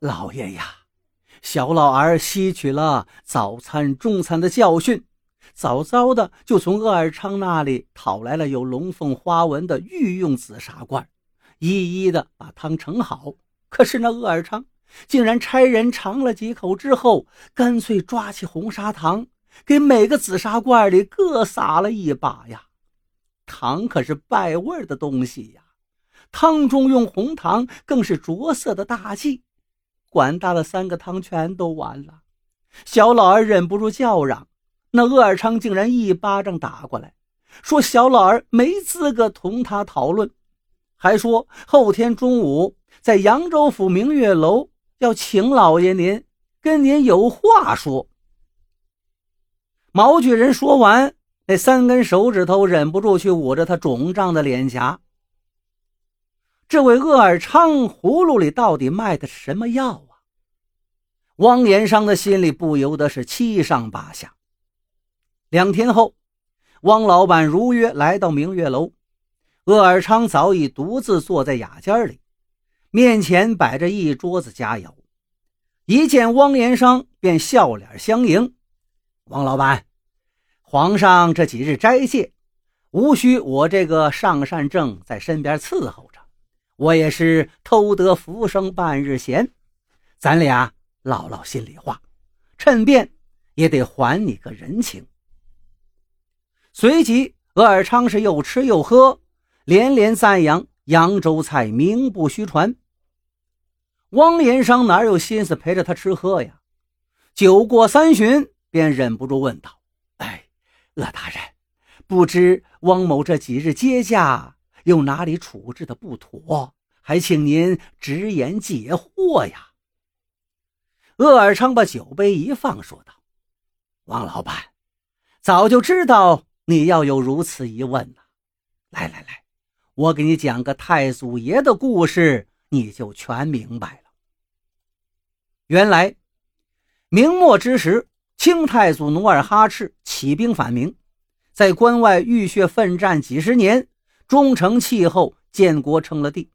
老爷呀，小老儿吸取了早餐、中餐的教训，早早的就从鄂尔昌那里讨来了有龙凤花纹的御用紫砂罐，一一的把汤盛好。可是那鄂尔昌竟然差人尝了几口之后，干脆抓起红砂糖，给每个紫砂罐里各撒了一把呀！糖可是败味的东西呀，汤中用红糖更是着色的大忌。管大的三个汤全都完了，小老儿忍不住叫嚷：“那鄂尔昌竟然一巴掌打过来，说小老儿没资格同他讨论，还说后天中午。”在扬州府明月楼要请老爷您，跟您有话说。毛举人说完，那三根手指头忍不住去捂着他肿胀的脸颊。这位鄂尔昌葫芦里到底卖的是什么药啊？汪延商的心里不由得是七上八下。两天后，汪老板如约来到明月楼，鄂尔昌早已独自坐在雅间里。面前摆着一桌子佳肴，一见汪延商便笑脸相迎。汪老板，皇上这几日斋戒，无需我这个上善正在身边伺候着，我也是偷得浮生半日闲，咱俩唠唠心里话，趁便也得还你个人情。随即，鄂尔昌是又吃又喝，连连赞扬。扬州菜名不虚传。汪延商哪有心思陪着他吃喝呀？酒过三巡，便忍不住问道：“哎，鄂大人，不知汪某这几日接驾又哪里处置的不妥？还请您直言解惑呀。”鄂尔昌把酒杯一放，说道：“王老板，早就知道你要有如此疑问了。来来来。”我给你讲个太祖爷的故事，你就全明白了。原来，明末之时，清太祖努尔哈赤起兵反明，在关外浴血奋战几十年，终成气候，建国称了帝。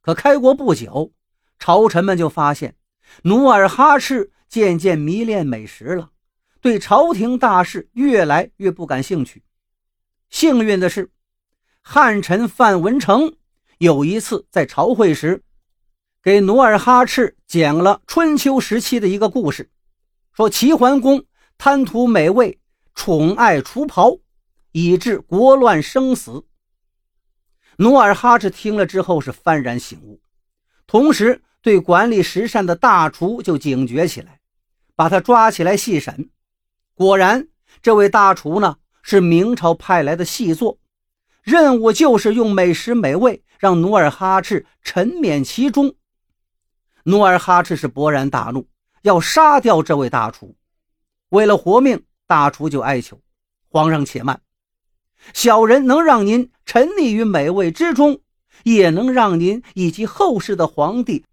可开国不久，朝臣们就发现努尔哈赤渐渐迷恋美食了，对朝廷大事越来越不感兴趣。幸运的是。汉臣范文成有一次在朝会时，给努尔哈赤讲了春秋时期的一个故事，说齐桓公贪图美味，宠爱厨袍，以致国乱生死。努尔哈赤听了之后是幡然醒悟，同时对管理食膳的大厨就警觉起来，把他抓起来细审。果然，这位大厨呢是明朝派来的细作。任务就是用美食美味让努尔哈赤沉湎其中。努尔哈赤是勃然大怒，要杀掉这位大厨。为了活命，大厨就哀求皇上且慢，小人能让您沉溺于美味之中，也能让您以及后世的皇帝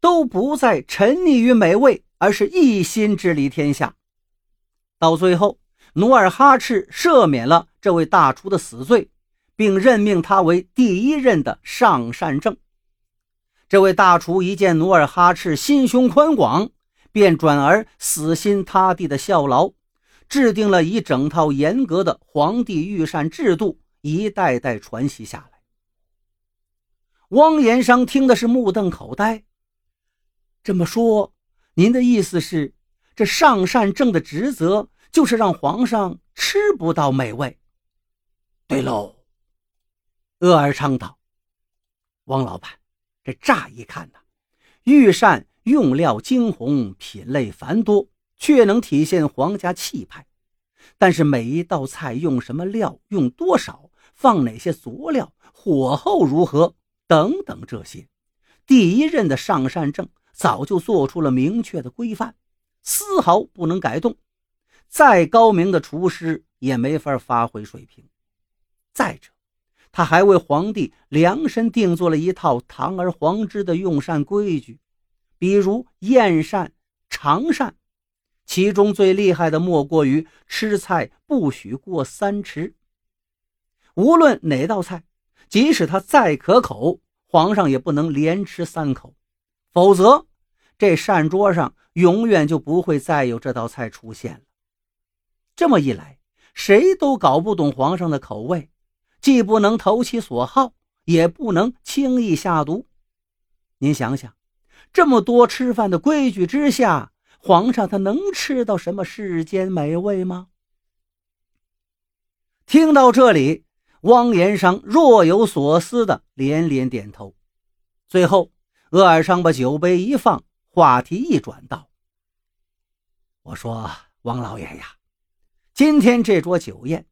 都不再沉溺于美味，而是一心治理天下。到最后，努尔哈赤赦免了这位大厨的死罪。并任命他为第一任的上善政。这位大厨一见努尔哈赤心胸宽广，便转而死心塌地的效劳，制定了一整套严格的皇帝御膳制度，一代代传袭下来。汪延商听的是目瞪口呆。这么说，您的意思是，这上善政的职责就是让皇上吃不到美味？对喽。鄂尔昌道：“汪老板，这乍一看呢，御膳用料精红，品类繁多，却能体现皇家气派。但是每一道菜用什么料，用多少，放哪些佐料，火候如何，等等这些，第一任的上善政早就做出了明确的规范，丝毫不能改动。再高明的厨师也没法发挥水平。再者，他还为皇帝量身定做了一套堂而皇之的用膳规矩，比如宴膳、尝膳，其中最厉害的莫过于吃菜不许过三匙。无论哪道菜，即使它再可口，皇上也不能连吃三口，否则这膳桌上永远就不会再有这道菜出现了。这么一来，谁都搞不懂皇上的口味，既不能投其所好，也不能轻易下毒。您想想，这么多吃饭的规矩之下，皇上他能吃到什么世间美味吗？听到这里，汪延商若有所思的连连点头。最后，鄂尔商把酒杯一放，话题一转道：“我说，王老爷呀，今天这桌酒宴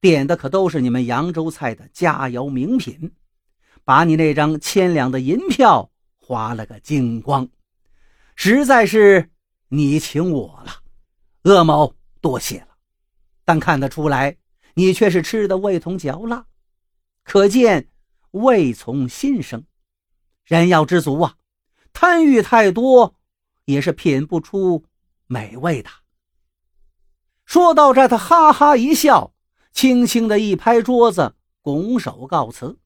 点的可都是你们扬州菜的佳肴名品，把你那张千两的银票花了个精光，实在是你请我了，鄂某多谢了。但看得出来。”你却是吃的味同嚼蜡，可见味从心生。人要知足啊，贪欲太多也是品不出美味的。说到这，他哈哈一笑，轻轻的一拍桌子，拱手告辞。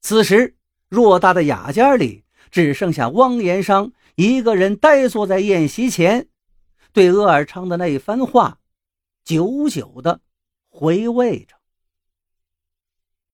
此时，偌大的雅间里只剩下汪延商一个人呆坐在宴席前，对鄂尔昌的那一番话，久久的。回味着。